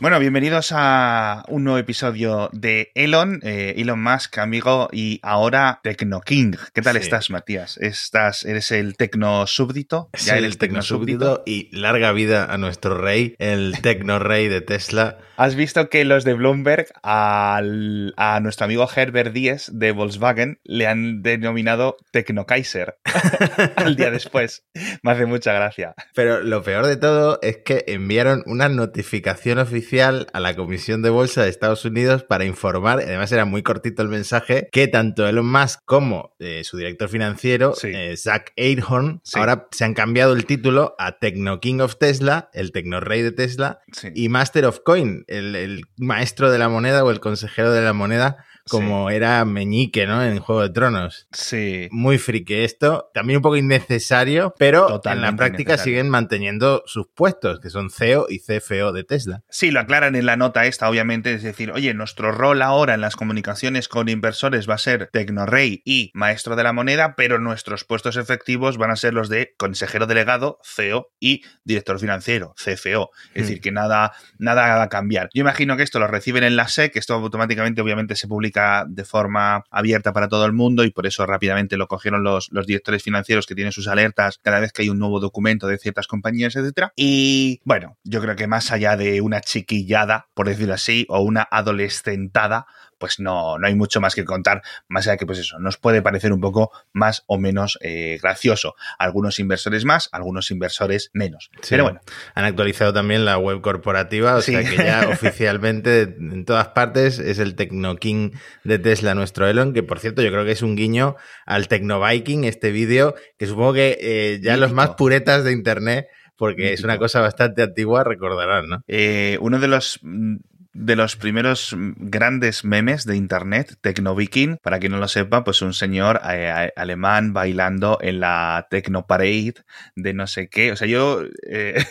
Bueno, bienvenidos a un nuevo episodio de Elon, eh, Elon Musk, amigo, y ahora Tecno King. ¿Qué tal Sí. estás, Matías? ¿Estás, ¿Eres el tecno súbdito? Sí, el tecnosúbdito y larga vida a nuestro rey, el tecno rey de Tesla. ¿Has visto que los de Bloomberg al- a nuestro amigo Herbert Díez de Volkswagen le han denominado Tecno Kaiser al día después? Me hace mucha gracia. Pero lo peor de todo es que enviaron una notificación oficial a la Comisión de Bolsa de Estados Unidos para informar, además era muy cortito el mensaje, que tanto Elon Musk como eh, su director financiero, Sí. eh, Zach Einhorn, Sí. ahora se han cambiado el título a Tecno King of Tesla, el Tecno Rey de Tesla, Sí. y Master of Coin, el, el maestro de la moneda o el consejero de la moneda, como era Meñique, ¿no? En Juego de Tronos. Sí. Muy friki esto, también un poco innecesario, pero en la práctica siguen manteniendo sus puestos, que son CEO y CFO de Tesla. Sí, lo aclaran en la nota esta, obviamente, es decir, oye, nuestro rol ahora en las comunicaciones con inversores va a ser Tecnorrey y maestro de la moneda, pero nuestros puestos efectivos van a ser los de consejero delegado, CEO y director financiero, CFO. Es Hmm. decir, que nada, nada va a cambiar. Yo imagino que esto lo reciben en la SEC, esto automáticamente, obviamente, se publica de forma abierta para todo el mundo y por eso rápidamente lo cogieron los, los directores financieros que tienen sus alertas cada vez que hay un nuevo documento de ciertas compañías, etcétera. Y bueno, yo creo que más allá de una chiquillada, por decirlo así, o una adolescentada, pues no, no hay mucho más que contar, más allá que pues eso, nos puede parecer un poco más o menos eh, gracioso. Algunos inversores más, algunos inversores menos. Sí. Pero bueno, Han actualizado también la web corporativa, o Sí. sea que ya oficialmente en todas partes es el Tecno King de Tesla, nuestro Elon, que por cierto yo creo que es un guiño al Tecno Viking, este vídeo, que supongo que eh, ya los más puretas de Internet, porque es una cosa bastante antigua, recordarán, ¿no? Eh, uno de los mm, de los primeros mm, grandes memes de internet, Tecnoviking, para quien no lo sepa, pues un señor eh, alemán bailando en la Tecno Parade de no sé qué. O sea, yo eh,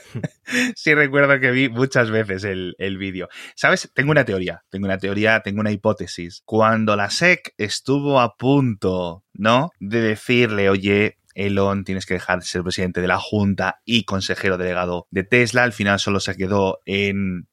sí recuerdo que vi muchas veces el, el vídeo. ¿Sabes? Tengo una teoría, tengo una teoría, tengo una hipótesis. Cuando la SEC estuvo a punto, ¿no? De decirle, oye, Elon, tienes que dejar de ser presidente de la Junta y consejero delegado de Tesla. Al final solo se quedó en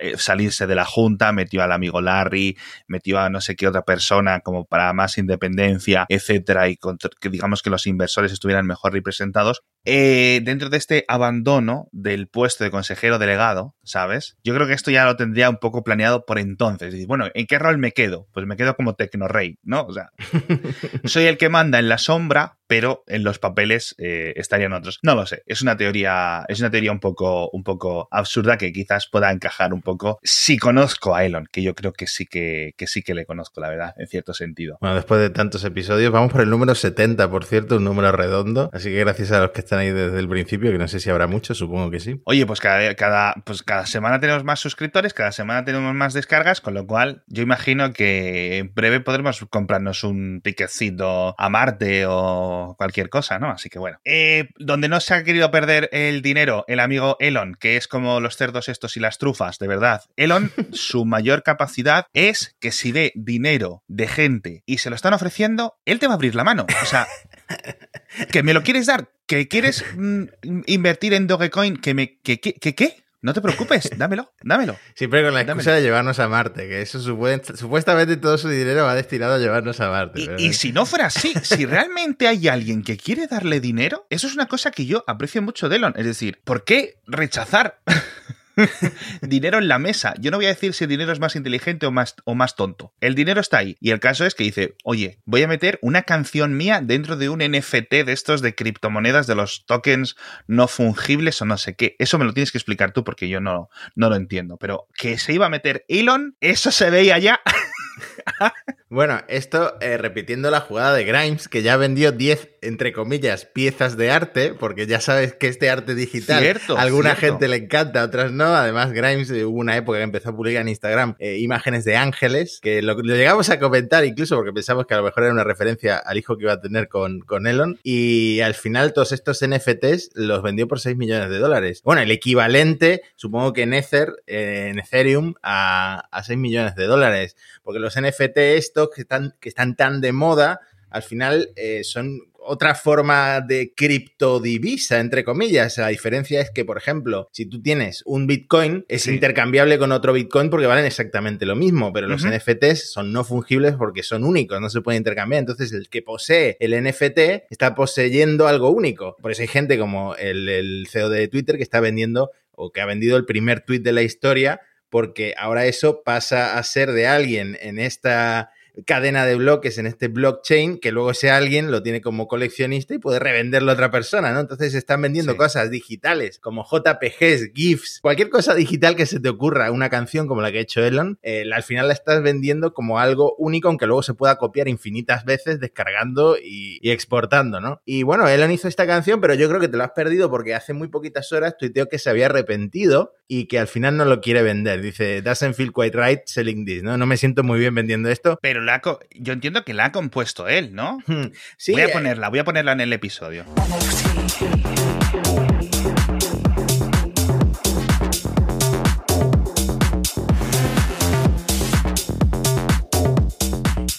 eh, salirse de la Junta, metió al amigo Larry, metió a no sé qué otra persona como para más independencia, etcétera, y que digamos que los inversores estuvieran mejor representados. Eh, dentro de este abandono del puesto de consejero delegado, ¿sabes? Yo creo que esto ya lo tendría un poco planeado por entonces. Es decir, bueno, ¿en qué rol me quedo? Pues me quedo como tecnorrey, ¿no? O sea, soy el que manda en la sombra, pero en los papeles eh, estarían otros. No lo sé. Es una teoría, es una teoría un poco, un poco absurda que quizás pueda encajar un poco. Si conozco a Elon, que yo creo que sí que, que sí que le conozco, la verdad, en cierto sentido. Bueno, después de tantos episodios, vamos por el número 70, por cierto, un número redondo. Así que gracias a los que están ahí desde el principio, que no sé si habrá muchos, supongo que sí. Oye, pues cada, cada, pues cada semana tenemos más suscriptores, cada semana tenemos más descargas, con lo cual yo imagino que en breve podremos comprarnos un ticketcito a Marte o cualquier cosa, ¿no? Así que bueno. Eh, donde no se ha querido perder el dinero el amigo Elon, que es como los cerdos estos y las trufas, de verdad. Elon, su mayor capacidad es que si ve dinero de gente y se lo están ofreciendo, él te va a abrir la mano. O sea, que me lo quieres dar, que quieres mm, invertir en Dogecoin, que me que que que qué? No te preocupes, dámelo, dámelo. Siempre con la Dámelo. excusa de llevarnos a Marte, que eso supuestamente todo su dinero va destinado a llevarnos a Marte. Y, y si no fuera así, si realmente hay alguien que quiere darle dinero, eso es una cosa que yo aprecio mucho de Elon. Es decir, ¿por qué rechazar dinero en la mesa? Yo no voy a decir si el dinero es más inteligente o más, o más tonto. El dinero está ahí. Y el caso es que dice, oye, voy a meter una canción mía dentro de un NFT de estos de criptomonedas, de los tokens no fungibles o no sé qué. Eso me lo tienes que explicar tú porque yo no, no lo entiendo. Pero que se iba a meter Elon, eso se veía ya. Bueno, esto eh, repitiendo la jugada de Grimes, que ya vendió 10 entre comillas, piezas de arte, porque ya sabes que este arte digital Cierto, a alguna cierto. gente le encanta, a otras no. Además, Grimes eh, hubo una época que empezó a publicar en Instagram eh, imágenes de ángeles, que lo, lo llegamos a comentar incluso porque pensamos que a lo mejor era una referencia al hijo que iba a tener con, con Elon. Y al final todos estos NFTs los vendió por 6 millones de dólares. Bueno, el equivalente, supongo que en Ether, eh, en Ethereum, a, a 6 millones de dólares. Porque los NFT estos que están, que están tan de moda, al final eh, son otra forma de criptodivisa, entre comillas. La diferencia es que, por ejemplo, si tú tienes un Bitcoin, es Sí. intercambiable con otro Bitcoin porque valen exactamente lo mismo, pero los. NFTs son no fungibles porque son únicos, no se pueden intercambiar. Entonces, el que posee el NFT está poseyendo algo único. Por eso hay gente como el, el CEO de Twitter que está vendiendo o que ha vendido el primer tweet de la historia porque ahora eso pasa a ser de alguien en esta cadena de bloques en este blockchain que luego ese alguien lo tiene como coleccionista y puede revenderlo a otra persona, ¿no? Entonces están vendiendo Sí. cosas digitales como JPGs, GIFs, cualquier cosa digital que se te ocurra, una canción como la que ha hecho Elon, eh, al final la estás vendiendo como algo único, aunque luego se pueda copiar infinitas veces descargando y, y exportando, ¿no? Y bueno, Elon hizo esta canción, pero yo creo que te lo has perdido porque hace muy poquitas horas tuiteó que se había arrepentido y que al final no lo quiere vender. Dice, doesn't feel quite right selling this, ¿no? No me siento muy bien vendiendo esto. Pero la ha yo entiendo que la ha compuesto él, ¿no? Hmm, Sí, voy a eh, ponerla, voy a ponerla en el episodio.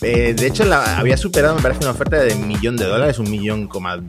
Eh, de hecho, la, había superado, me parece, una oferta de un millón de dólares, un millón coma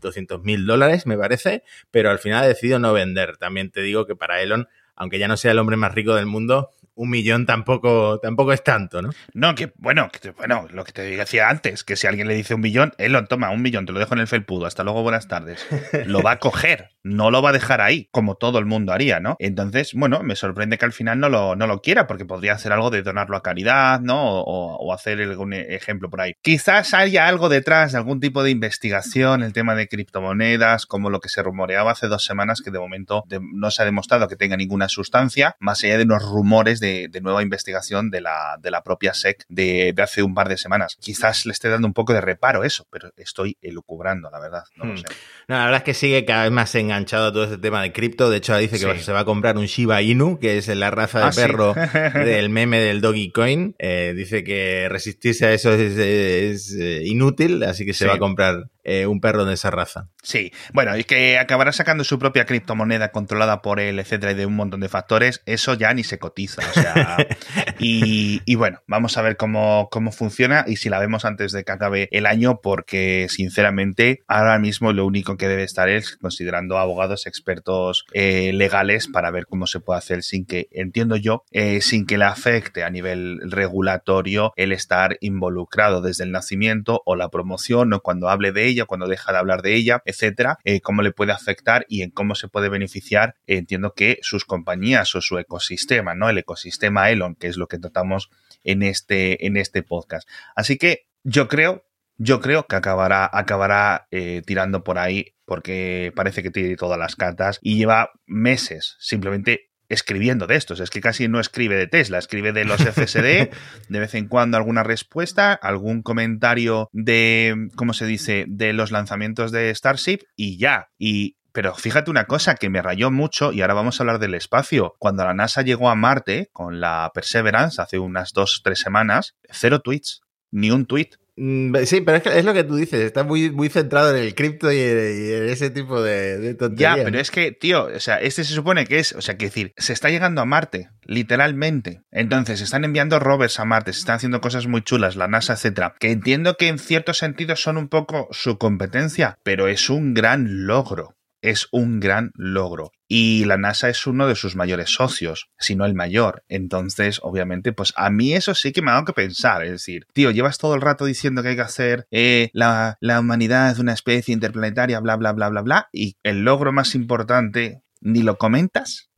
doscientos mil dólares, me parece, pero al final ha decidido no vender. También te digo que para Elon, aunque ya no sea el hombre más rico del mundo, un millón tampoco, tampoco es tanto, ¿no? No, que bueno, que bueno, lo que te decía antes, que si alguien le dice un millón, Elon, toma un millón, te lo dejo en el felpudo, hasta luego, buenas tardes. Lo va a coger, no lo va a dejar ahí, como todo el mundo haría, ¿no? Entonces, bueno, me sorprende que al final no lo, no lo quiera, porque podría hacer algo de donarlo a caridad, ¿no? O, o hacer algún ejemplo por ahí. Quizás haya algo detrás de algún tipo de investigación, el tema de criptomonedas, como lo que se rumoreaba hace dos semanas, que de momento no se ha demostrado que tenga ninguna sustancia, más allá de unos rumores de, de nueva investigación de la, de la propia SEC de, de hace un par de semanas. Quizás le esté dando un poco de reparo eso, pero estoy elucubrando, la verdad. No lo Hmm. sé. No, la verdad es que sigue cada vez más enganchado a todo este tema de cripto. De hecho, dice que Sí. se va a comprar un Shiba Inu, que es la raza de Ah, sí. perro del meme del Doggy Coin. Eh, dice que resistirse a eso es, es, eh, inútil, así que se Sí. va a comprar eh, un perro de esa raza. Sí, bueno, y que acabará sacando su propia criptomoneda controlada por él, etcétera, y de un montón de factores, eso ya ni se cotiza. O sea, y, y bueno, vamos a ver cómo, cómo funciona y si la vemos antes de que acabe el año, porque sinceramente ahora mismo lo único que debe estar es considerando abogados expertos eh, legales para ver cómo se puede hacer sin que, entiendo yo, eh, sin que le afecte a nivel regulatorio el estar involucrado desde el nacimiento o la promoción o cuando hable de ella, cuando deja de hablar de ella, etcétera, eh, cómo le puede afectar y en cómo se puede beneficiar, eh, entiendo que sus compañías o su ecosistema, ¿no? El ecosistema Elon, que es lo que tratamos en este, en este podcast. Así que yo creo, yo creo que acabará, acabará eh, tirando por ahí porque parece que tiene todas las cartas y lleva meses simplemente escribiendo de estos. Es que casi no escribe de Tesla, escribe de los FSD, de vez en cuando alguna respuesta, algún comentario de, ¿cómo se dice?, de los lanzamientos de Starship y ya. Y pero fíjate una cosa que me rayó mucho y ahora vamos a hablar del espacio. Cuando la NASA llegó a Marte con la Perseverance hace unas dos, tres semanas, cero tweets, ni un tweet. Mm, Sí, pero es, que es lo que tú dices, está muy, muy centrado en el cripto y, en- y en ese tipo de, de Ya, tonterías. pero es que, tío, o sea, este se supone que es, o sea, que decir, se está llegando a Marte, literalmente. Entonces, se están enviando rovers a Marte, se están haciendo cosas muy chulas, la NASA, etcétera, que entiendo que en ciertos sentidos son un poco su competencia, pero es un gran logro. Es un gran logro. Y la NASA es uno de sus mayores socios, si no el mayor. Entonces, obviamente, pues a mí eso sí que me ha dado que pensar. Es decir, tío, llevas todo el rato diciendo que hay que hacer eh, la, la humanidad es una especie interplanetaria, bla, bla, bla, bla, bla. Y el logro más importante, ni lo comentas.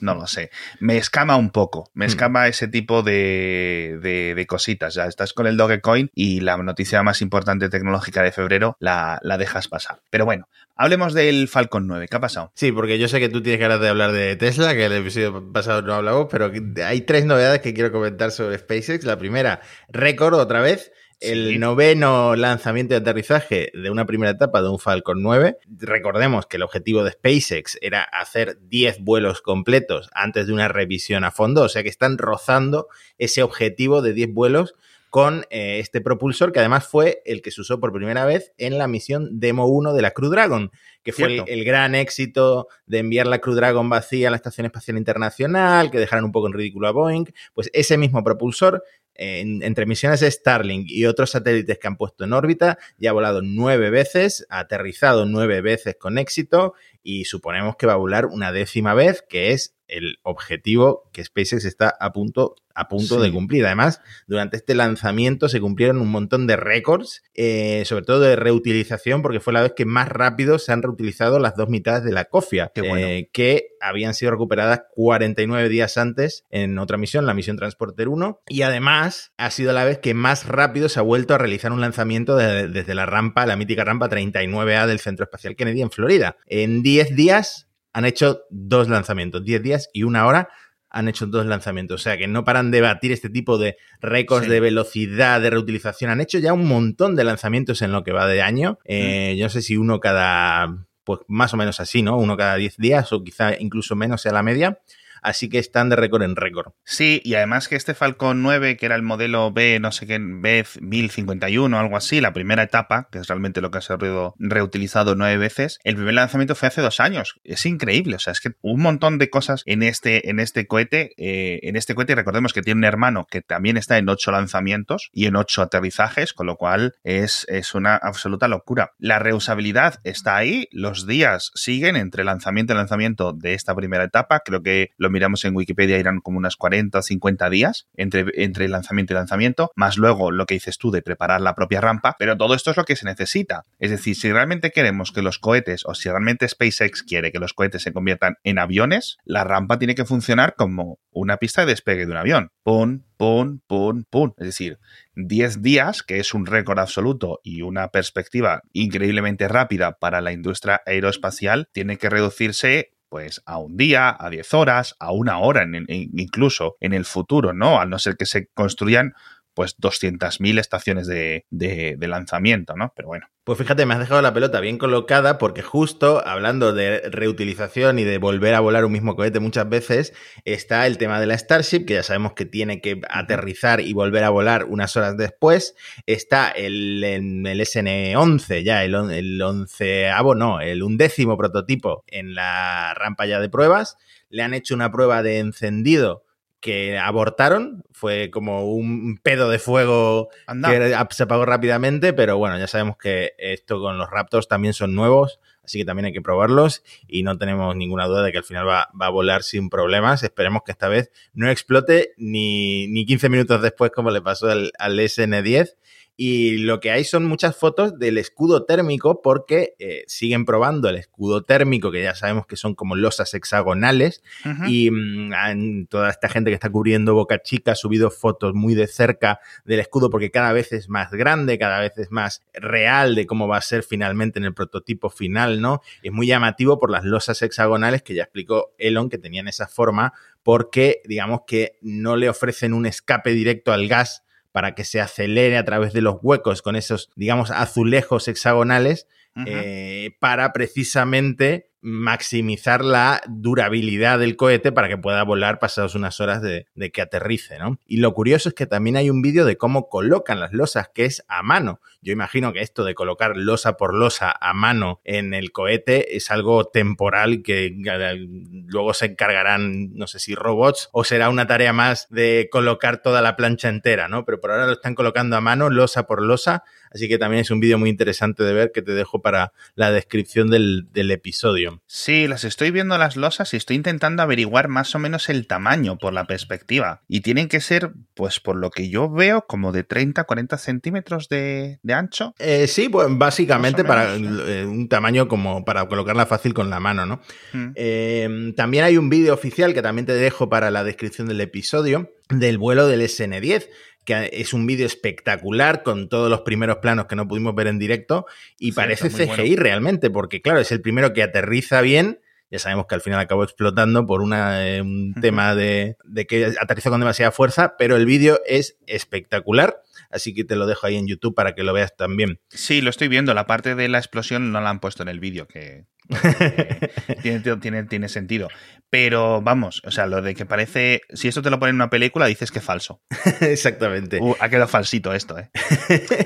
No lo sé. Me escama un poco. Me escama ese tipo de, de, de cositas. Ya estás con el Dogecoin y la noticia más importante tecnológica de febrero la, la dejas pasar. Pero bueno, hablemos del Falcon 9. ¿Qué ha pasado? Sí, porque yo sé que tú tienes ganas de hablar de Tesla, que el episodio pasado no hablamos, pero hay tres novedades que quiero comentar sobre SpaceX. La primera, récord otra vez. El noveno lanzamiento de aterrizaje de una primera etapa de un Falcon 9. Recordemos que el objetivo de SpaceX era hacer 10 vuelos completos antes de una revisión a fondo, o sea que están rozando ese objetivo de 10 vuelos con eh, este propulsor que además fue el que se usó por primera vez en la misión Demo 1 de la Crew Dragon, que fue el, gran éxito de enviar la Crew Dragon vacía a la Estación Espacial Internacional, que dejaron un poco en ridículo a Boeing. Pues ese mismo propulsor entre misiones Starlink y otros satélites que han puesto en órbita, ya ha volado nueve veces, ha aterrizado nueve veces con éxito y suponemos que va a volar una décima vez, que es el objetivo que SpaceX está a punto, a punto de cumplir. Además, durante este lanzamiento se cumplieron un montón de récords, eh, sobre todo de reutilización, porque fue la vez que más rápido se han reutilizado las dos mitades de la cofia, eh, que habían sido recuperadas 49 días antes en otra misión, la misión Transporter 1. Y además, ha sido la vez que más rápido se ha vuelto a realizar un lanzamiento desde la rampa, la mítica rampa 39A del Centro Espacial Kennedy en Florida. En 10 días han hecho dos lanzamientos, 10 días y una hora han hecho dos lanzamientos. O sea que no paran de batir este tipo de récords de velocidad, de reutilización. Han hecho ya un montón de lanzamientos en lo que va de año. Eh, yo no sé si uno cada, pues más o menos así, ¿no? Uno cada 10 días o quizá incluso menos sea la media así que están de récord en récord. Sí, y además que este Falcon 9, que era el modelo B, no sé qué, B1051 o algo así, la primera etapa, que es realmente lo que ha sido reutilizado nueve veces, el primer lanzamiento fue hace dos años. Es increíble, o sea, es que un montón de cosas en este, en este cohete, eh, en este cohete, recordemos que tiene un hermano que también está en ocho lanzamientos y en ocho aterrizajes, con lo cual es, es una absoluta locura. La reusabilidad está ahí, los días siguen entre lanzamiento y lanzamiento de esta primera etapa, creo que lo miramos en Wikipedia, irán como unas 40 o 50 días entre, entre lanzamiento y lanzamiento, más luego lo que dices tú de preparar la propia rampa, pero todo esto es lo que se necesita. Es decir, si realmente queremos que los cohetes o si realmente SpaceX quiere que los cohetes se conviertan en aviones, la rampa tiene que funcionar como una pista de despegue de un avión. Pum, pum, pum, pum. Es decir, 10 días, que es un récord absoluto y una perspectiva increíblemente rápida para la industria aeroespacial, tiene que reducirse pues a un día, a 10 horas, a una hora incluso en el futuro, ¿no? Al no ser que se construyan pues 200.000 estaciones de, de, lanzamiento, ¿no? Pero bueno. Pues fíjate, me has dejado la pelota bien colocada porque justo hablando de reutilización y de volver a volar un mismo cohete muchas veces, está el tema de la Starship, que ya sabemos que tiene que aterrizar y volver a volar unas horas después. Está el, el SN-11, ya el, el onceavo, no, el undécimo prototipo en la rampa ya de pruebas. Le han hecho una prueba de encendido que abortaron. Fue como un pedo de fuego que se apagó rápidamente, pero bueno, ya sabemos que esto con los Raptors también son nuevos, así que también hay que probarlos y no tenemos ninguna duda de que al final va, a volar sin problemas. Esperemos que esta vez no explote ni, ni 15 minutos después como le pasó al, al SN10 y lo que hay son muchas fotos del escudo térmico porque eh, siguen probando el escudo térmico, que ya sabemos que son como losas hexagonales. Y mm, toda esta gente que está cubriendo Boca Chica ha subido fotos muy de cerca del escudo porque cada vez es más grande, cada vez es más real de cómo va a ser finalmente en el prototipo final, ¿no? Es muy llamativo por las losas hexagonales que ya explicó Elon que tenían esa forma porque digamos que no le ofrecen un escape directo al gas para que se acelere a través de los huecos con esos, digamos, azulejos hexagonales, eh, para precisamente maximizar la durabilidad del cohete para que pueda volar pasados unas horas de, que aterrice, ¿no? Y lo curioso es que también hay un vídeo de cómo colocan las losas, que es a mano. Yo imagino que esto de colocar losa por losa a mano en el cohete es algo temporal que eh, luego se encargarán, no sé si robots, o será una tarea más de colocar toda la plancha entera, ¿no? Pero por ahora lo están colocando a mano, losa por losa, así que también es un vídeo muy interesante de ver que te dejo para la descripción del, del episodio. Sí, las estoy viendo las losas y estoy intentando averiguar más o menos el tamaño por la perspectiva. Y tienen que ser, pues por lo que yo veo, como de 30, 40 centímetros de, ancho. Eh, sí, pues básicamente para eh, un tamaño como para colocarla fácil con la mano, ¿no? Mm. Eh, también hay un vídeo oficial que también te dejo para la descripción del episodio del vuelo del SN10 que es un vídeo espectacular con todos los primeros planos que no pudimos ver en directo y parece CGI realmente, porque claro, es el primero que aterriza bien ya sabemos que al final acabó explotando por una, eh, un tema de, de que aterrizó con demasiada fuerza, pero el vídeo es espectacular así que te lo dejo ahí en YouTube para que lo veas también. Sí, lo estoy viendo. La parte de la explosión no la han puesto en el vídeo, que tiene, tiene, tiene, sentido. Pero vamos, o sea, lo de que parece. Si esto te lo pone en una película, dices que es falso. Exactamente. Uh, ha quedado falsito esto, ¿eh?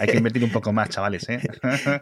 Hay que invertir un poco más, chavales, ¿eh?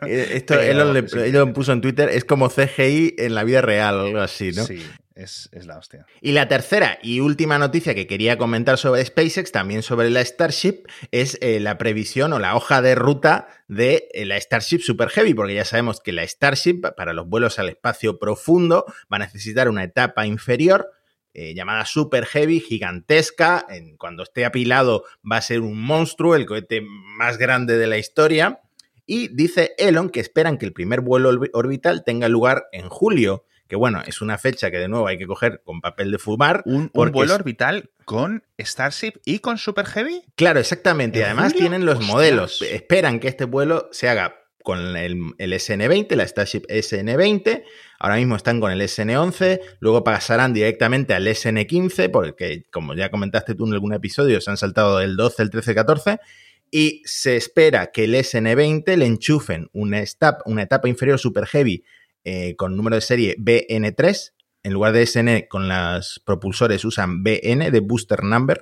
eh esto Pero, él, lo, él lo puso en Twitter, es como CGI en la vida real, algo así, ¿no? Sí es, la hostia. Y la tercera y última noticia que quería comentar sobre SpaceX, también sobre la Starship, es eh, la previsión o la hoja de ruta de eh, la Starship Super Heavy, porque ya sabemos que la Starship, para los vuelos al espacio profundo, va a necesitar una etapa inferior. Eh, llamada Super Heavy, gigantesca. En, cuando esté apilado va a ser un monstruo, el cohete más grande de la historia. Y dice Elon que esperan que el primer vuelo orbital tenga lugar en julio que bueno, es una fecha que de nuevo hay que coger con papel de fumar. ¿Un, vuelo orbital con Starship y con Super Heavy? Claro, exactamente. Y además tienen los modelos. Esperan que este vuelo se haga con el, SN20, la Starship SN20. Ahora mismo están con el SN11, luego pasarán directamente al SN15, porque como ya comentaste tú en algún episodio, se han saltado el 12, el 13, el 14 y se espera que el SN20 le enchufen una, una etapa inferior super heavy eh, con número de serie BN3. En lugar de SN con los propulsores usan BN de Booster Number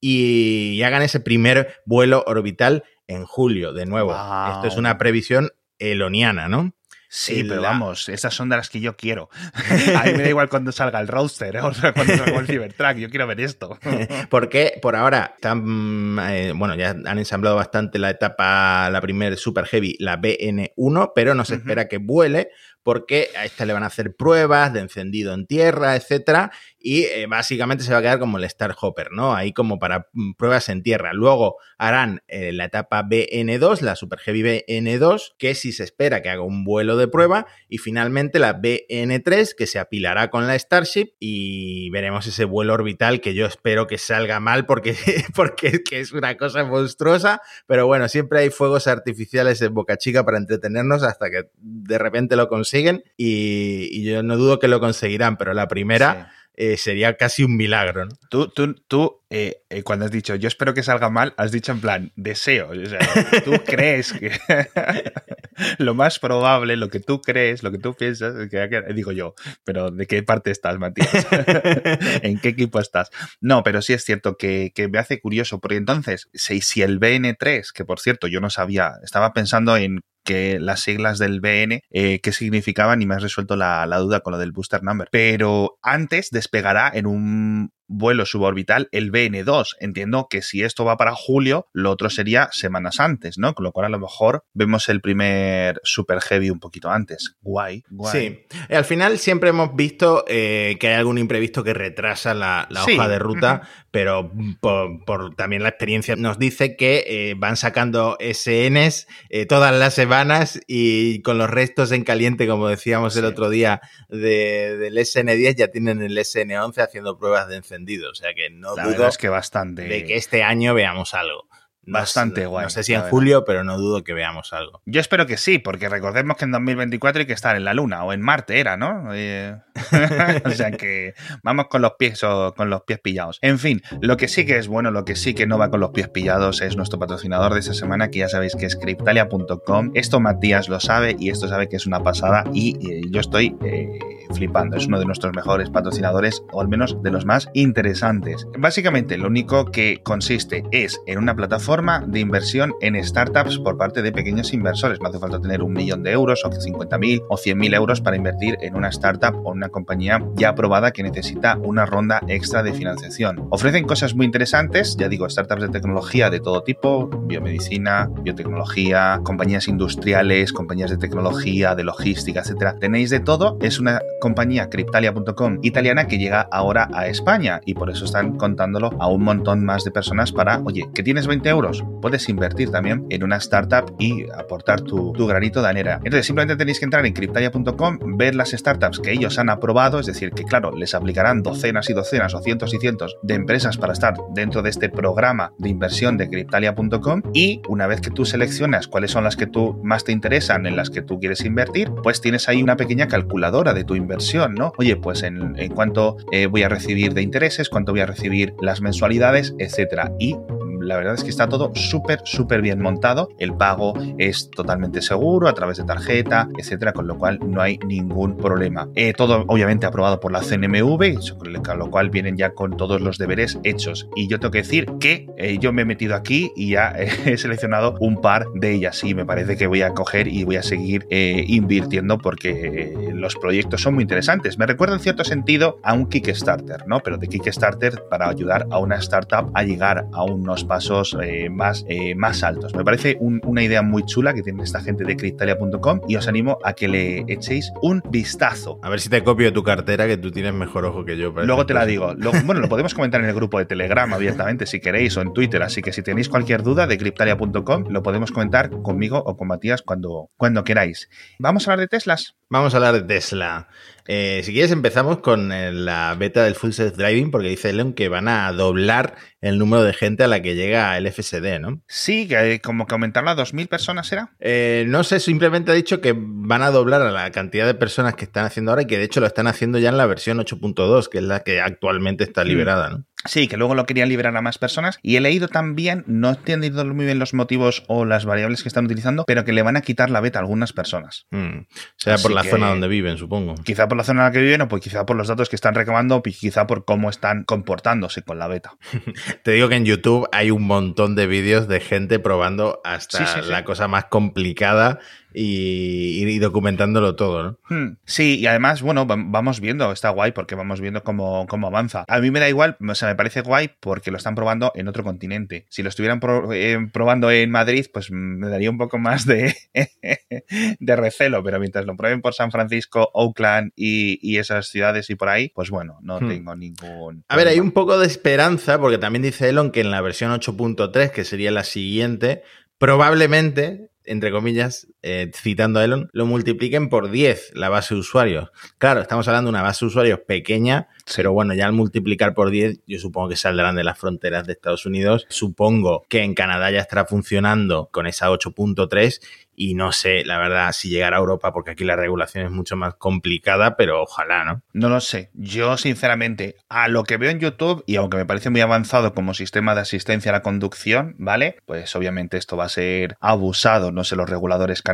y hagan ese primer vuelo orbital en julio. De nuevo, esto es una previsión eloniana, ¿no? Sí, pero vamos, esas son de las que yo quiero. A mí me da igual cuando salga el roadster, ¿eh? o sea, cuando salga el Cybertruck, yo quiero ver esto. Porque por ahora están, eh, bueno, ya han ensamblado bastante la etapa, la primer Super Heavy, la BN1, pero no se espera que vuele porque a esta le van a hacer pruebas de encendido en tierra, etcétera, y eh, básicamente se va a quedar como el Star Hopper, ¿no? Ahí como para mm, pruebas en tierra. Luego harán eh, la etapa BN2, la Super Heavy BN2, que si se espera que haga un vuelo de prueba, y finalmente la BN3, que se apilará con la Starship, y veremos ese vuelo orbital que yo espero que salga mal porque, porque es una cosa monstruosa, pero bueno, siempre hay fuegos artificiales en Boca Chica para entretenernos hasta que de repente lo consiguen, y, yo no dudo que lo conseguirán, pero la primera... Eh, sería casi un milagro. ¿no? Tú, tú, tú eh, eh, cuando has dicho yo espero que salga mal, has dicho en plan deseo. O sea, tú crees que lo más probable, lo que tú crees, lo que tú piensas, que, digo yo, pero ¿de qué parte estás, Matías? ¿En qué equipo estás? No, pero sí es cierto que, que me hace curioso, porque entonces, si, si el BN3, que por cierto yo no sabía, estaba pensando en que las siglas del BN, eh, qué significaban y me has resuelto la, la, duda con lo del booster number. Pero antes despegará en un vuelo suborbital el BN2. Entiendo que si esto va para julio, lo otro sería semanas antes, ¿no? Con lo cual a lo mejor vemos el primer Super Heavy un poquito antes. Guay, guay. Sí. Al final siempre hemos visto eh, que hay algún imprevisto que retrasa la, hoja de ruta, pero por, también la experiencia nos dice que eh, van sacando SNs eh, todas las semanas y con los restos en caliente, como decíamos el otro día, del SN10 ya tienen el SN11 haciendo pruebas de encendido o sea que no dudo que bastante... de que este año veamos algo. Bastante guay. No sé si en julio, pero no dudo que veamos algo. Yo espero que sí, porque recordemos que en 2024 hay que estar en la Luna o en Marte era, ¿no? Eh, o sea que vamos con los pies o con los pies pillados. En fin, lo que sí que es bueno, lo que sí que no va con los pies pillados es nuestro patrocinador de esta semana, que ya sabéis que es Cryptalia.com. Esto Matías lo sabe y esto sabe que es una pasada y eh, yo estoy eh, flipando. Es uno de nuestros mejores patrocinadores, o al menos de los más interesantes. Básicamente, lo único que consiste es en una plataforma de inversión en startups por parte de pequeños inversores. No hace falta tener un millón de euros o 50.000 o 100.000 euros para invertir en una startup o una compañía ya aprobada que necesita una ronda extra de financiación. Ofrecen cosas muy interesantes, ya digo, startups de tecnología de todo tipo, biomedicina, biotecnología, compañías industriales, compañías de tecnología, de logística, etcétera. Tenéis de todo. Es una compañía Cryptalia.com italiana que llega ahora a España y por eso están contándolo a un montón más de personas para, oye, que tienes 20 euros, puedes invertir también en una startup y aportar tu, granito de arena. Entonces simplemente tenéis que entrar en Cryptalia.com, ver las startups que ellos han aprobado, es decir, que claro, les aplicarán docenas y docenas o cientos y cientos de empresas para estar dentro de este programa de inversión de Cryptalia.com y una vez que tú seleccionas cuáles son las que tú más te interesan, en las que tú quieres invertir, pues tienes ahí una pequeña calculadora de tu inversión ¿no? Oye, pues en, en cuánto eh, voy a recibir de intereses, cuánto voy a recibir las mensualidades, etcétera. Y la verdad es que está todo súper, súper bien montado. El pago es totalmente seguro a través de tarjeta, etcétera, con lo cual no hay ningún problema. Eh, todo obviamente aprobado por la CNMV, con lo cual vienen ya con todos los deberes hechos. Y yo tengo que decir que eh, yo me he metido aquí y ya he seleccionado un par de ellas. Y me parece que voy a coger y voy a seguir eh, invirtiendo porque los proyectos son muy interesantes. Me recuerda en cierto sentido a un Kickstarter, ¿no? Pero de Kickstarter para ayudar a una startup a llegar a unos pasos eh, más, eh, más altos. Me parece una idea muy chula que tiene esta gente de Cryptalia.com y os animo a que le echéis un vistazo. A ver si te copio tu cartera, que tú tienes mejor ojo que yo. Luego te la digo. bueno, lo podemos comentar en el grupo de Telegram abiertamente si queréis o en Twitter. Así que si tenéis cualquier duda de Cryptalia.com, lo podemos comentar conmigo o con Matías cuando, cuando queráis. Vamos a hablar de Teslas. Vamos a hablar de Tesla. Eh, si quieres empezamos con eh, la beta del Full Self Driving porque dice Elon que van a doblar el número de gente a la que llega el FSD, ¿no? Sí, que como que aumentarla a 2.000 personas será. Eh, no sé, simplemente ha dicho que van a doblar a la cantidad de personas que están haciendo ahora y que de hecho lo están haciendo ya en la versión 8.2, que es la que actualmente está mm. liberada, ¿no? Sí, que luego lo querían liberar a más personas. Y he leído también, no he entendido muy bien los motivos o las variables que están utilizando, pero que le van a quitar la beta a algunas personas. Mm. Sea por la zona donde viven, supongo. Quizá por la zona en la que viven o pues quizá por los datos que están recabando, quizá por cómo están comportándose con la beta. Te digo que en YouTube hay un montón de vídeos de gente probando hasta la cosa más complicada y, documentándolo todo, ¿no? Hmm. Sí, y además, bueno, vamos viendo, está guay porque vamos viendo cómo, cómo avanza. A mí me da igual, o sea, me parece guay porque lo están probando en otro continente. Si lo estuvieran eh, probando en Madrid, pues me daría un poco más de, de recelo, pero mientras lo prueben por San Francisco, Oakland y, esas ciudades y por ahí, pues bueno, no hmm. tengo ningún... A ver, hay un poco de esperanza porque también dice Elon que en la versión 8.3, que sería la siguiente, probablemente entre comillas, eh, citando a Elon, lo multipliquen por 10 la base de usuarios. Claro, estamos hablando de una base de usuarios pequeña, pero bueno, ya al multiplicar por 10, yo supongo que saldrán de las fronteras de Estados Unidos. Supongo que en Canadá ya estará funcionando con esa 8.3 y no sé, la verdad, si llegar a Europa, porque aquí la regulación es mucho más complicada, pero ojalá, ¿no? No lo sé. Yo, sinceramente, a lo que veo en YouTube, y aunque me parece muy avanzado como sistema de asistencia a la conducción, ¿vale? Pues obviamente esto va a ser abusado, no sé los reguladores canadienses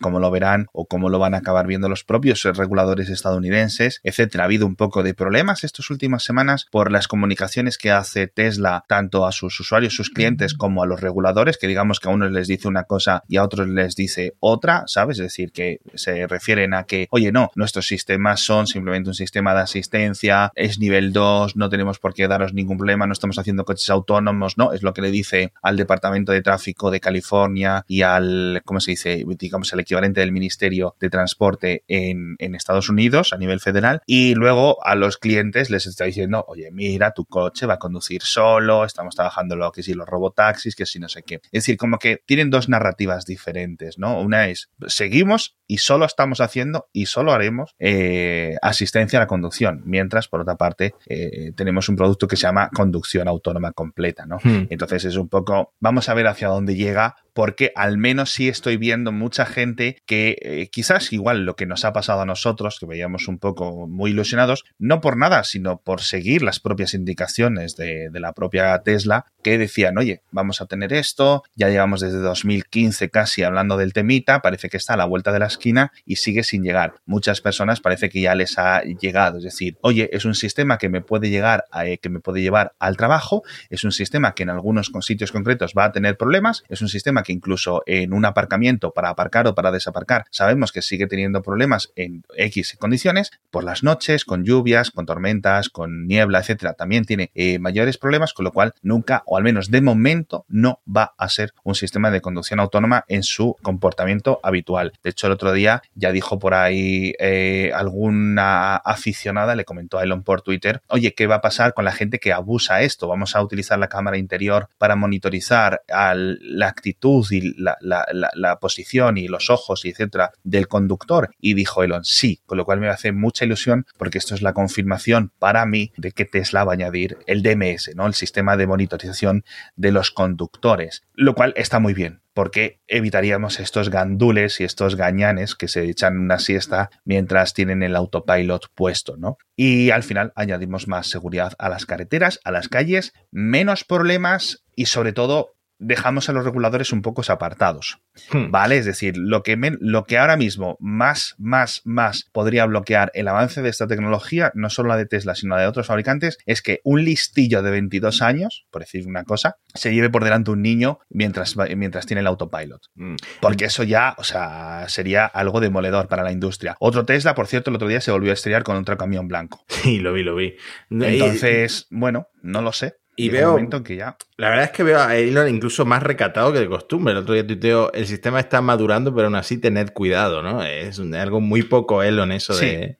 cómo lo verán o cómo lo van a acabar viendo los propios reguladores estadounidenses, etcétera. Ha habido un poco de problemas estas últimas semanas por las comunicaciones que hace Tesla tanto a sus usuarios, sus clientes, como a los reguladores, que digamos que a unos les dice una cosa y a otros les dice otra, ¿sabes? Es decir, que se refieren a que, oye, no, nuestros sistemas son simplemente un sistema de asistencia, es nivel 2, no tenemos por qué daros ningún problema, no estamos haciendo coches autónomos, no, es lo que le dice al Departamento de Tráfico de California y al, ¿cómo se dice? Digamos, el equivalente del Ministerio de Transporte en, en Estados Unidos a nivel federal. Y luego a los clientes les está diciendo, oye, mira, tu coche va a conducir solo, estamos trabajando lo que si los robotaxis, que si no sé qué. Es decir, como que tienen dos narrativas diferentes. ¿no? Una es, seguimos y solo estamos haciendo y solo haremos eh, asistencia a la conducción, mientras, por otra parte, eh, tenemos un producto que se llama conducción autónoma completa, ¿no? Hmm. Entonces es un poco, vamos a ver hacia dónde llega porque al menos sí estoy viendo mucha gente que eh, quizás igual lo que nos ha pasado a nosotros, que veíamos un poco muy ilusionados, no por nada, sino por seguir las propias indicaciones de, la propia Tesla, que decían, oye, vamos a tener esto, ya llevamos desde 2015 casi hablando del temita, parece que está a la vuelta de la esquina y sigue sin llegar. Muchas personas parece que ya les ha llegado, es decir, oye, es un sistema que me puede llegar, a, eh, que me puede llevar al trabajo, es un sistema que en algunos sitios concretos va a tener problemas, es un sistema que incluso en un aparcamiento para aparcar o para desaparcar sabemos que sigue teniendo problemas en X condiciones, por las noches, con lluvias, con tormentas, con niebla, etcétera, también tiene eh, mayores problemas, con lo cual nunca, o al menos de momento, no va a ser un sistema de conducción autónoma en su comportamiento habitual. De hecho, el otro día ya dijo por ahí eh, alguna aficionada, le comentó a Elon por Twitter, oye, ¿qué va a pasar con la gente que abusa esto? Vamos a utilizar la cámara interior para monitorizar la actitud y la, posición y los ojos y etcétera del conductor. Y dijo Elon, sí, con lo cual me hace mucha ilusión porque esto es la confirmación para mí de que Tesla va a añadir el DMS, ¿no? El sistema de monitorización de los conductores, lo cual está muy bien porque evitaríamos estos gandules y estos gañanes que se echan una siesta mientras tienen el autopilot puesto, ¿no? Y al final añadimos más seguridad a las carreteras, a las calles, menos problemas y sobre todo dejamos a los reguladores un poco apartados. Hmm. ¿Vale? Es decir, lo que, lo que ahora mismo más, más, más podría bloquear el avance de esta tecnología, no solo la de Tesla, sino la de otros fabricantes, es que un listillo de 22 años, por decir una cosa, se lleve por delante un niño mientras, mientras tiene el autopilot. Hmm. Porque eso ya, o sea, sería algo demoledor para la industria. Otro Tesla, por cierto, el otro día se volvió a estrellar con otro camión blanco. Sí, lo vi, lo vi. Entonces, bueno, no lo sé. Y veo. Que ya... La verdad es que veo a Elon incluso más recatado que de costumbre. El otro día tuiteo, el sistema está madurando, pero aún así tened cuidado, ¿no? Es algo muy poco Elon eso de,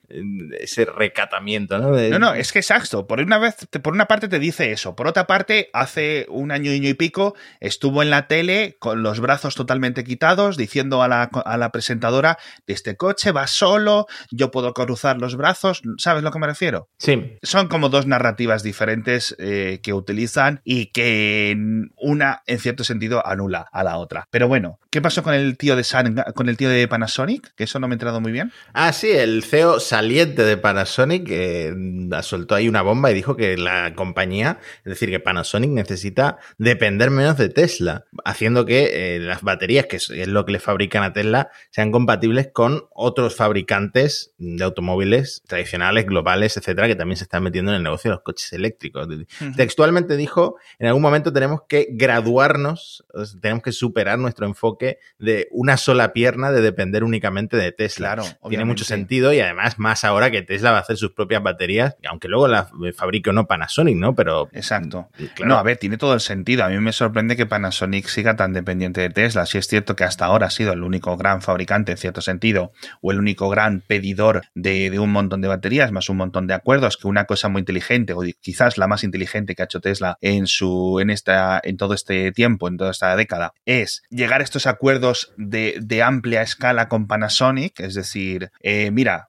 ese recatamiento, ¿no? No, no, es que exacto. Por una vez, por una parte te dice eso. Por otra parte, hace un año, y pico, estuvo en la tele con los brazos totalmente quitados, diciendo a la, a la presentadora: de este coche va solo, yo puedo cruzar los brazos. ¿Sabes a lo que me refiero? Sí. Son como dos narrativas diferentes eh, que utilizan y que una, en cierto sentido, anula a la otra. Pero bueno, ¿qué pasó con el tío de con el tío de Panasonic? Que eso no me he entrado muy bien. Ah, sí, el CEO saliente de Panasonic eh, soltó ahí una bomba y dijo que la compañía, es decir, que Panasonic necesita depender menos de Tesla, haciendo que eh, las baterías, que es lo que le fabrican a Tesla, sean compatibles con otros fabricantes de automóviles tradicionales, globales, etcétera, que también se están metiendo en el negocio de los coches eléctricos. Textualmente dijo, en algún momento tenemos que graduarnos, tenemos que superar nuestro enfoque de una sola pierna de depender únicamente de Tesla. Claro, Tiene mucho sentido y además más ahora que Tesla va a hacer sus propias baterías, aunque luego las fabrique o no Panasonic, ¿no? Pero... Exacto. No, a ver, tiene todo el sentido. A mí me sorprende que Panasonic siga tan dependiente de Tesla. Si es cierto que hasta ahora ha sido el único gran fabricante, en cierto sentido, o el único gran pedidor de, de un montón de baterías, más un montón de acuerdos, que una cosa muy inteligente, o quizás la más inteligente que ha hecho Tesla en su, en en todo este tiempo, en toda esta década, es llegar a estos acuerdos de, de amplia escala con Panasonic, es decir, eh, mira,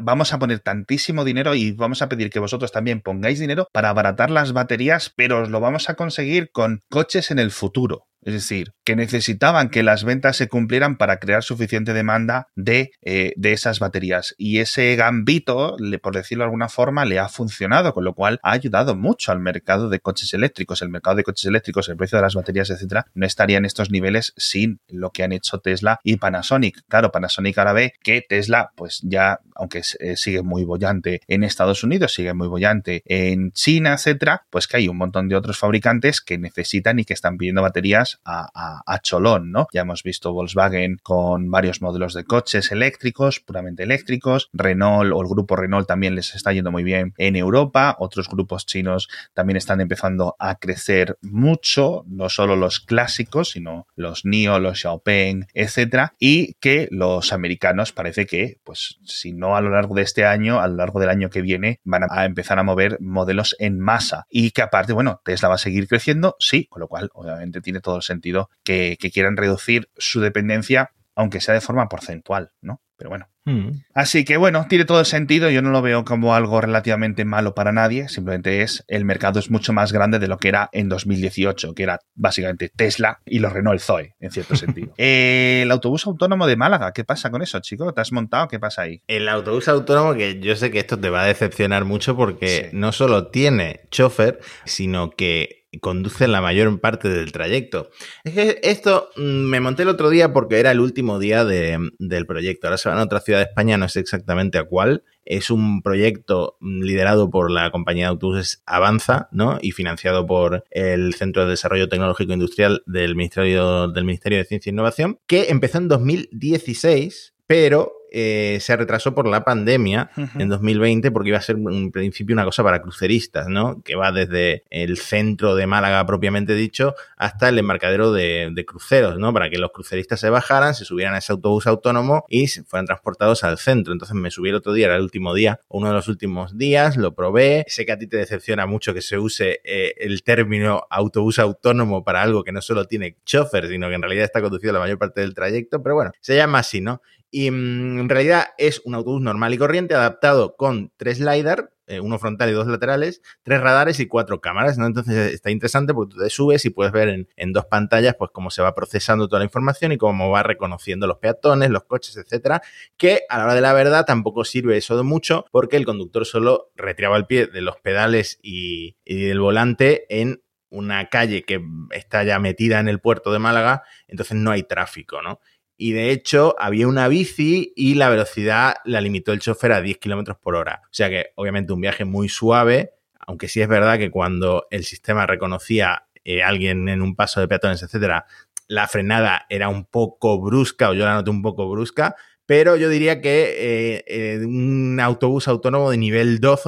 vamos a poner tantísimo dinero y vamos a pedir que vosotros también pongáis dinero para abaratar las baterías, pero os lo vamos a conseguir con coches en el futuro. Es decir, que necesitaban que las ventas se cumplieran para crear suficiente demanda de, eh, de esas baterías. Y ese gambito, por decirlo de alguna forma, le ha funcionado, con lo cual ha ayudado mucho al mercado de coches eléctricos. El mercado de coches eléctricos, el precio de las baterías, etcétera, no estaría en estos niveles sin lo que han hecho Tesla y Panasonic. Claro, Panasonic ahora ve que Tesla, pues ya, aunque eh, sigue muy bollante en Estados Unidos, sigue muy bollante en China, etcétera, pues que hay un montón de otros fabricantes que necesitan y que están pidiendo baterías a, cholón, ¿no? Ya hemos visto Volkswagen con varios modelos de coches eléctricos, puramente eléctricos, Renault o el grupo Renault también les está yendo muy bien en Europa, otros grupos chinos también están empezando a crecer mucho, no solo los clásicos, sino los NIO, los Xiaopeng, etcétera, y que los americanos parece que, pues, si no a lo largo de este año, a lo largo del año que viene, van a empezar a mover modelos en masa. Y que aparte, bueno, Tesla va a seguir creciendo, sí, con lo cual, obviamente, tiene todo sentido que, quieran reducir su dependencia, aunque sea de forma porcentual, ¿no? Pero bueno. Hmm. Así que bueno, tiene todo el sentido. Yo no lo veo como algo relativamente malo para nadie. Simplemente es el mercado es mucho más grande de lo que era en 2018, que era básicamente Tesla y los Renault Zoe, en cierto sentido. el autobús autónomo de Málaga, ¿qué pasa con eso, chico? ¿Te has montado? ¿Qué pasa ahí? El autobús autónomo, que yo sé que esto te va a decepcionar mucho porque no solo tiene chofer, sino que conducen la mayor parte del trayecto. Es que esto mm, me monté el otro día porque era el último día del proyecto. Ahora se van a otra ciudad de España, no sé exactamente a cuál. Es un proyecto mm, liderado por la compañía de autobuses Avanza, ¿no? Y financiado por el Centro de Desarrollo Tecnológico Industrial del Ministerio, del Ministerio de Ciencia e Innovación, que empezó en 2016, pero eh, se retrasó por la pandemia en 2020 porque iba a ser en principio una cosa para cruceristas, ¿no? Que va desde el centro de Málaga propiamente dicho hasta el embarcadero de, cruceros, ¿no? Para que los cruceristas se bajaran, se subieran a ese autobús autónomo y se fueran transportados al centro. Entonces me subí el otro día, era el último día, uno de los últimos días, lo probé. Sé que a ti te decepciona mucho que se use eh, el término autobús autónomo para algo que no solo tiene chofer, sino que en realidad está conducido la mayor parte del trayecto, pero bueno, se llama así, ¿no? Y mm, en realidad es un autobús normal y corriente adaptado con tres LiDAR, eh, uno frontal y dos laterales, tres radares y cuatro cámaras. ¿no? Entonces está interesante porque tú te subes y puedes ver en, dos pantallas pues cómo se va procesando toda la información y cómo va reconociendo los peatones, los coches, etcétera. Que a la hora de la verdad tampoco sirve eso de mucho porque el conductor solo retiraba el pie de los pedales y del volante en una calle que está ya metida en el puerto de Málaga, entonces no hay tráfico, ¿no? Y de hecho, había una bici y la velocidad la limitó el chofer a 10 kilómetros por hora. O sea que, obviamente, un viaje muy suave, aunque sí es verdad que cuando el sistema reconocía eh, alguien en un paso de peatones, etcétera, la frenada era un poco brusca, o yo la noté un poco brusca, pero yo diría que eh, eh, un autobús autónomo de nivel 2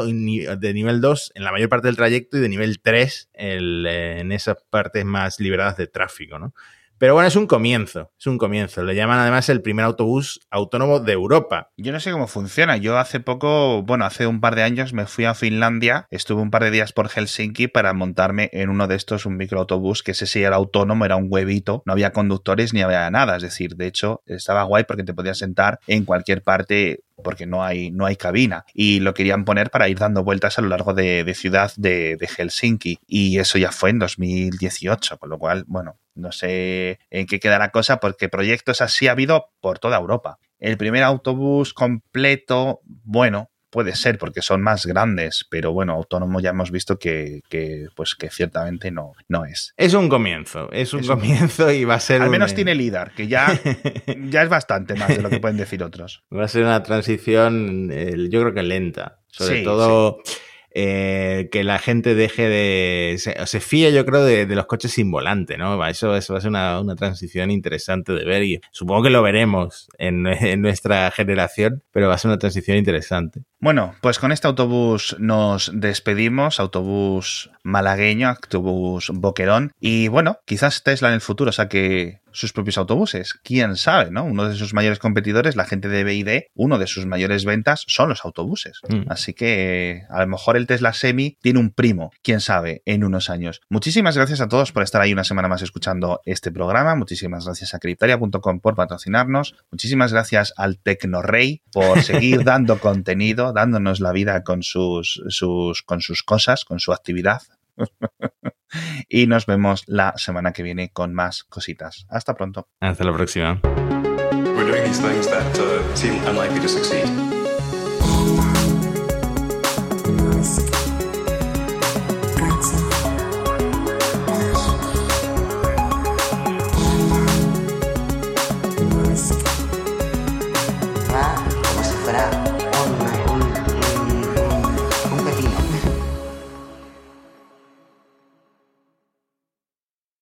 de nivel 2 en la mayor parte del trayecto y de nivel 3 el, eh, en esas partes más liberadas de tráfico, ¿no? Pero bueno, es un comienzo, es un comienzo. Le llaman además el primer autobús autónomo de Europa. Yo no sé cómo funciona. Yo hace poco, bueno, hace un par de años me fui a Finlandia, estuve un par de días por Helsinki para montarme en uno de estos, un microautobús, que ese sí era autónomo, era un huevito, no había conductores ni había nada. Es decir, de hecho, estaba guay porque te podías sentar en cualquier parte porque no hay, no hay cabina. Y lo querían poner para ir dando vueltas a lo largo de, de ciudad de, de, Helsinki. Y eso ya fue en 2018, con lo cual, bueno, no sé en qué queda la cosa, porque proyectos así ha habido por toda Europa. El primer autobús completo, bueno, puede ser porque son más grandes, pero bueno, autónomo ya hemos visto que, que pues que ciertamente no, no es. Es un comienzo, es un es comienzo un... y va a ser. Al un... menos tiene líder, que ya, ya es bastante más de lo que pueden decir otros. Va a ser una transición, yo creo que lenta. Sobre sí, todo. Sí. Eh, que la gente deje de. Se, se fíe, yo creo, de, los coches sin volante, ¿no? Eso, eso va a ser una, una, transición interesante de ver y supongo que lo veremos en, en, nuestra generación, pero va a ser una transición interesante. Bueno, pues con este autobús nos despedimos, autobús malagueño, autobús boquerón, y bueno, quizás Tesla en el futuro saque sus propios autobuses. Quién sabe, ¿no? Uno de sus mayores competidores, la gente de BID, uno de sus mayores ventas son los autobuses. Mm. Así que a lo mejor el Tesla Semi tiene un primo, quién sabe, en unos años. Muchísimas gracias a todos por estar ahí una semana más escuchando este programa. Muchísimas gracias a Criptaria.com por patrocinarnos. Muchísimas gracias al Tecnorrey por seguir dando contenido, dándonos la vida con sus, sus, con sus cosas, con su actividad. y nos vemos la semana que viene con más cositas. Hasta pronto. Hasta la próxima.